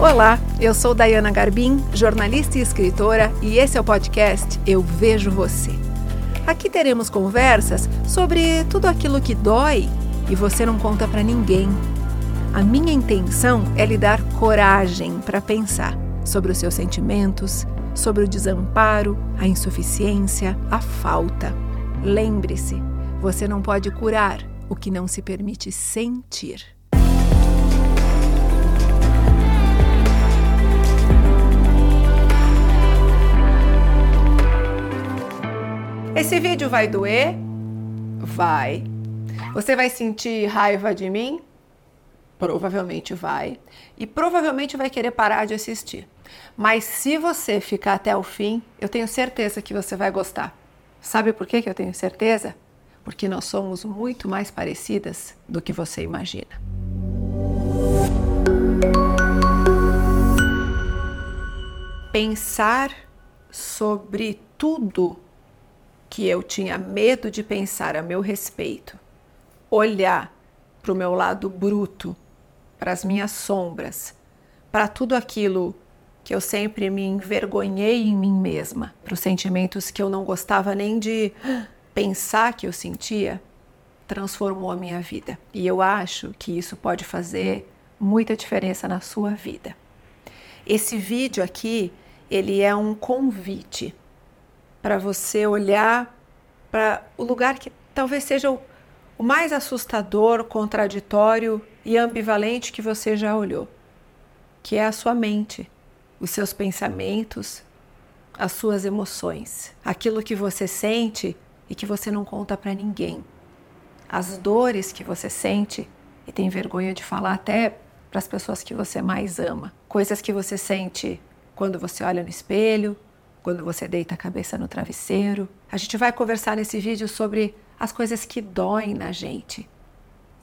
Olá, eu sou Dayana Garbim, jornalista e escritora, e esse é o podcast Eu Vejo Você. Aqui teremos conversas sobre tudo aquilo que dói e você não conta para ninguém. A minha intenção é lhe dar coragem para pensar sobre os seus sentimentos, sobre o desamparo, a insuficiência, a falta. Lembre-se, você não pode curar o que não se permite sentir. Esse vídeo vai doer? Vai. Você vai sentir raiva de mim? Provavelmente vai. E provavelmente vai querer parar de assistir. Mas se você ficar até o fim, eu tenho certeza que você vai gostar. Sabe por que, eu tenho certeza? Porque nós somos muito mais parecidas do que você imagina. Pensar sobre tudo que eu tinha medo de pensar a meu respeito, olhar para o meu lado bruto, para as minhas sombras, para tudo aquilo que eu sempre me envergonhei em mim mesma, para os sentimentos que eu não gostava nem de pensar que eu sentia, transformou a minha vida. E eu acho que isso pode fazer muita diferença na sua vida. Esse vídeo aqui, ele é um convite para você olhar para o lugar que talvez seja o, mais assustador, contraditório e ambivalente que você já olhou, que é a sua mente, os seus pensamentos, as suas emoções, aquilo que você sente e que você não conta para ninguém, as dores que você sente e tem vergonha de falar até para as pessoas que você mais ama, coisas que você sente quando você olha no espelho, quando você deita a cabeça no travesseiro. A gente vai conversar nesse vídeo sobre as coisas que doem na gente.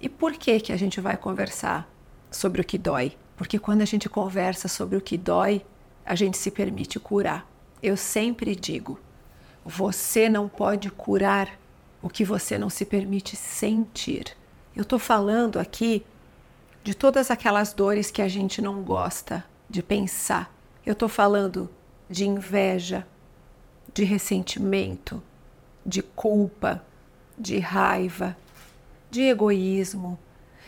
E por que que a gente vai conversar sobre o que dói? Porque quando a gente conversa sobre o que dói, a gente se permite curar. Eu sempre digo: você não pode curar o que você não se permite sentir. Eu estou falando aqui de todas aquelas dores que a gente não gosta de pensar. Eu estou falando de inveja, de ressentimento, de culpa, de raiva, de egoísmo.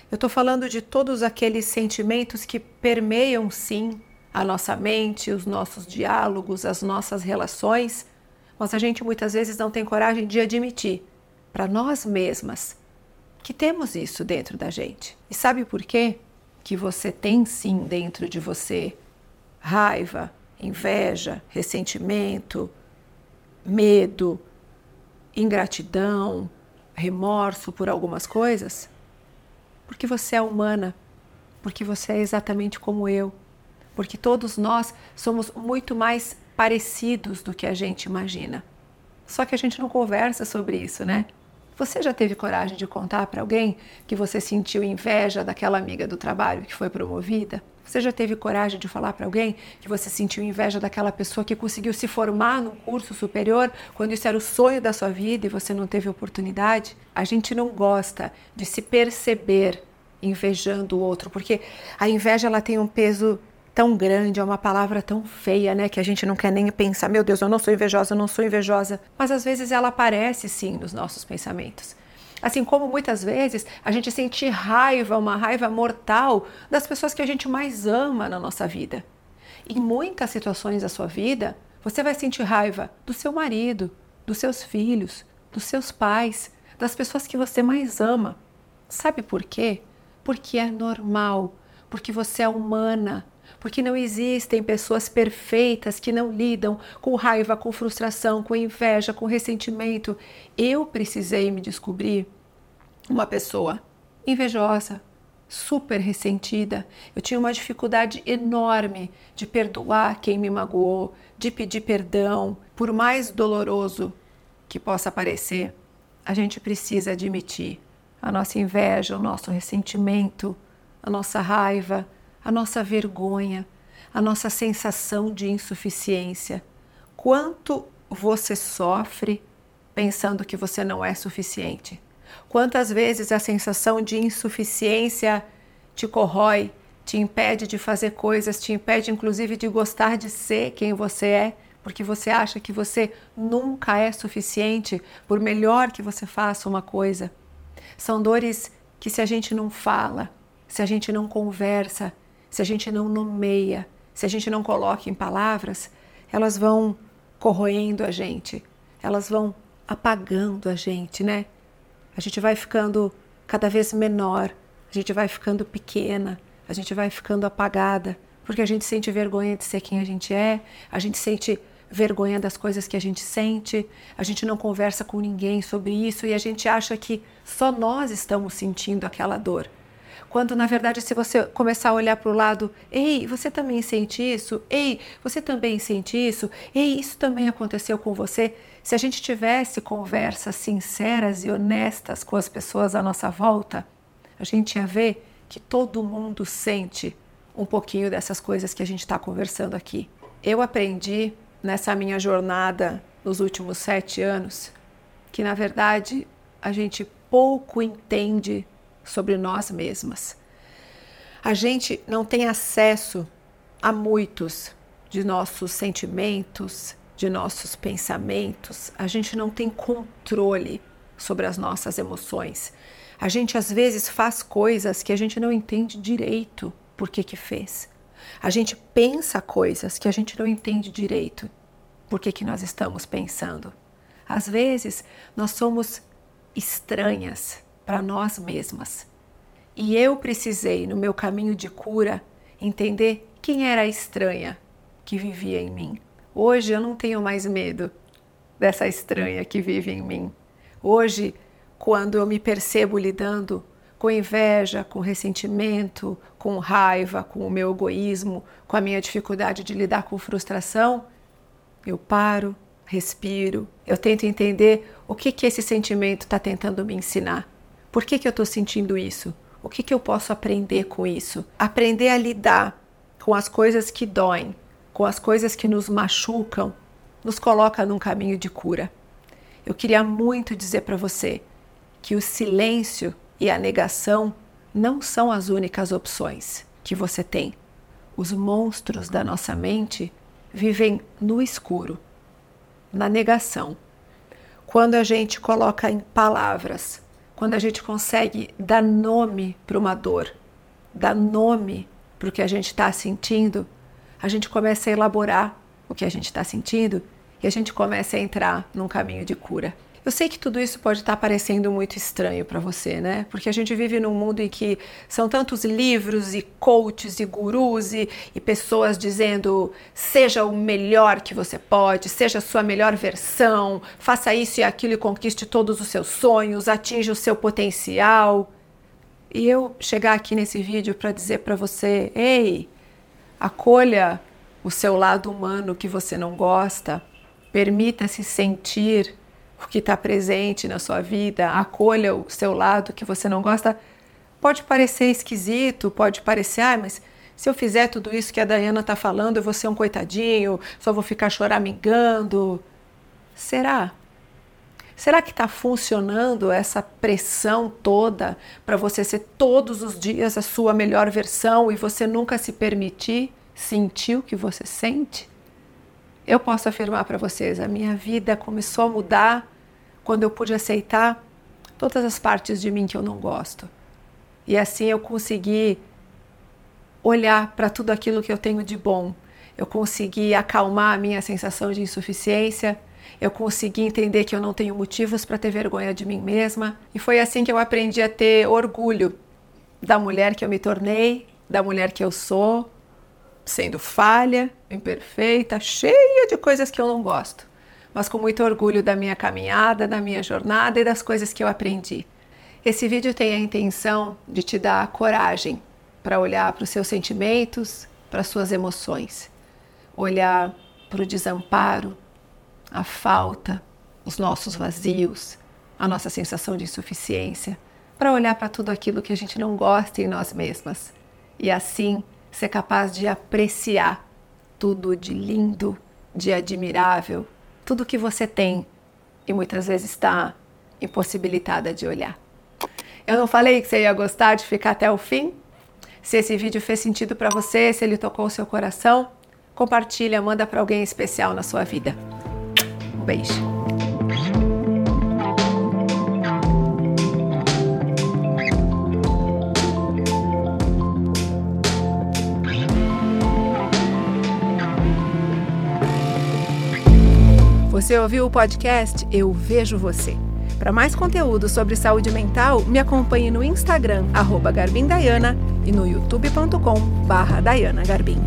Eu estou falando de todos aqueles sentimentos que permeiam, sim, a nossa mente, os nossos diálogos, as nossas relações, mas a gente muitas vezes não tem coragem de admitir para nós mesmas que temos isso dentro da gente. E sabe por quê? Que você tem sim dentro de você raiva, inveja, ressentimento, medo, ingratidão, remorso por algumas coisas? Porque você é humana, porque você é exatamente como eu, porque todos nós somos muito mais parecidos do que a gente imagina. Só que a gente não conversa sobre isso, né? Você já teve coragem de contar para alguém que você sentiu inveja daquela amiga do trabalho que foi promovida? Você já teve coragem de falar para alguém que você sentiu inveja daquela pessoa que conseguiu se formar num curso superior quando isso era o sonho da sua vida e você não teve oportunidade? A gente não gosta de se perceber invejando o outro, porque a inveja ela tem um peso tão grande, é uma palavra tão feia, né, que a gente não quer nem pensar, meu Deus, eu não sou invejosa, eu não sou invejosa, mas às vezes ela aparece sim nos nossos pensamentos. Assim como muitas vezes a gente sente raiva, uma raiva mortal das pessoas que a gente mais ama na nossa vida. Em muitas situações da sua vida, você vai sentir raiva do seu marido, dos seus filhos, dos seus pais, das pessoas que você mais ama. Sabe por quê? Porque é normal, porque você é humana, porque não existem pessoas perfeitas que não lidam com raiva, com frustração, com inveja, com ressentimento. Eu precisei me descobrir uma pessoa invejosa, super ressentida. Eu tinha uma dificuldade enorme de perdoar quem me magoou, de pedir perdão, por mais doloroso que possa parecer. A gente precisa admitir a nossa inveja, o nosso ressentimento, a nossa raiva, a nossa vergonha, a nossa sensação de insuficiência. Quanto você sofre pensando que você não é suficiente? Quantas vezes a sensação de insuficiência te corrói, te impede de fazer coisas, te impede inclusive de gostar de ser quem você é, porque você acha que você nunca é suficiente, por melhor que você faça uma coisa. São dores que, se a gente não fala, se a gente não conversa, se a gente não nomeia, se a gente não coloca em palavras, elas vão corroendo a gente, elas vão apagando a gente, né? A gente vai ficando cada vez menor, a gente vai ficando pequena, a gente vai ficando apagada, porque a gente sente vergonha de ser quem a gente é, a gente sente vergonha das coisas que a gente sente, a gente não conversa com ninguém sobre isso e a gente acha que só nós estamos sentindo aquela dor. Quando na verdade, se você começar a olhar para o lado, ei, você também sente isso? Ei, você também sente isso? Ei, isso também aconteceu com você? Se a gente tivesse conversas sinceras e honestas com as pessoas à nossa volta, a gente ia ver que todo mundo sente um pouquinho dessas coisas que a gente está conversando aqui. Eu aprendi nessa minha jornada nos últimos sete anos que, na verdade, a gente pouco entende sobre nós mesmas. A gente não tem acesso a muitos de nossos sentimentos, de nossos pensamentos, a gente não tem controle sobre as nossas emoções. A gente às vezes faz coisas que a gente não entende direito por que que fez. A gente pensa coisas que a gente não entende direito por que que nós estamos pensando. Às vezes nós somos estranhas para nós mesmas. E eu precisei, no meu caminho de cura, entender quem era a estranha que vivia em mim. Hoje eu não tenho mais medo dessa estranha que vive em mim. Hoje quando eu me percebo lidando com inveja, com ressentimento, com raiva, com o meu egoísmo, com a minha dificuldade de lidar com frustração, eu paro, respiro, eu tento entender o que, que esse sentimento está tentando me ensinar. Por que, que eu estou sentindo isso? O que, que eu posso aprender com isso? Aprender a lidar com as coisas que doem, com as coisas que nos machucam, nos coloca num caminho de cura. Eu queria muito dizer para você que o silêncio e a negação não são as únicas opções que você tem. Os monstros da nossa mente vivem no escuro, na negação. Quando a gente coloca em palavras, quando a gente consegue dar nome para uma dor, dar nome para o que a gente está sentindo, a gente começa a elaborar o que a gente está sentindo e a gente começa a entrar num caminho de cura. Eu sei que tudo isso pode estar parecendo muito estranho para você, né? Porque a gente vive num mundo em que são tantos livros e coaches e gurus e, e pessoas dizendo seja o melhor que você pode, seja a sua melhor versão, faça isso e aquilo e conquiste todos os seus sonhos, atinja o seu potencial. E eu chegar aqui nesse vídeo para dizer para você, ei, acolha o seu lado humano que você não gosta, permita-se sentir o que está presente na sua vida, acolha o seu lado que você não gosta, pode parecer esquisito, pode parecer, ah, mas se eu fizer tudo isso que a Dayana está falando, eu vou ser um coitadinho, só vou ficar choramingando. Será? Será que está funcionando essa pressão toda para você ser todos os dias a sua melhor versão e você nunca se permitir sentir o que você sente? Eu posso afirmar para vocês, a minha vida começou a mudar quando eu pude aceitar todas as partes de mim que eu não gosto. E assim eu consegui olhar para tudo aquilo que eu tenho de bom. Eu consegui acalmar a minha sensação de insuficiência. Eu consegui entender que eu não tenho motivos para ter vergonha de mim mesma. E foi assim que eu aprendi a ter orgulho da mulher que eu me tornei, da mulher que eu sou, sendo falha, imperfeita, cheia de coisas que eu não gosto, mas com muito orgulho da minha caminhada, da minha jornada e das coisas que eu aprendi. Esse vídeo tem a intenção de te dar coragem para olhar para os seus sentimentos, para as suas emoções, olhar para o desamparo, a falta, os nossos vazios, a nossa sensação de insuficiência, para olhar para tudo aquilo que a gente não gosta em nós mesmas e assim ser capaz de apreciar tudo de lindo, de admirável, tudo que você tem e muitas vezes está impossibilitada de olhar. Eu não falei que você ia gostar de ficar até o fim? Se esse vídeo fez sentido para você, se ele tocou o seu coração, compartilha, manda para alguém especial na sua vida. Um beijo. Você ouviu o podcast Eu Vejo Você. Para mais conteúdo sobre saúde mental, me acompanhe no Instagram, arroba Garbindaiana, e no youtube.com barra Garbim.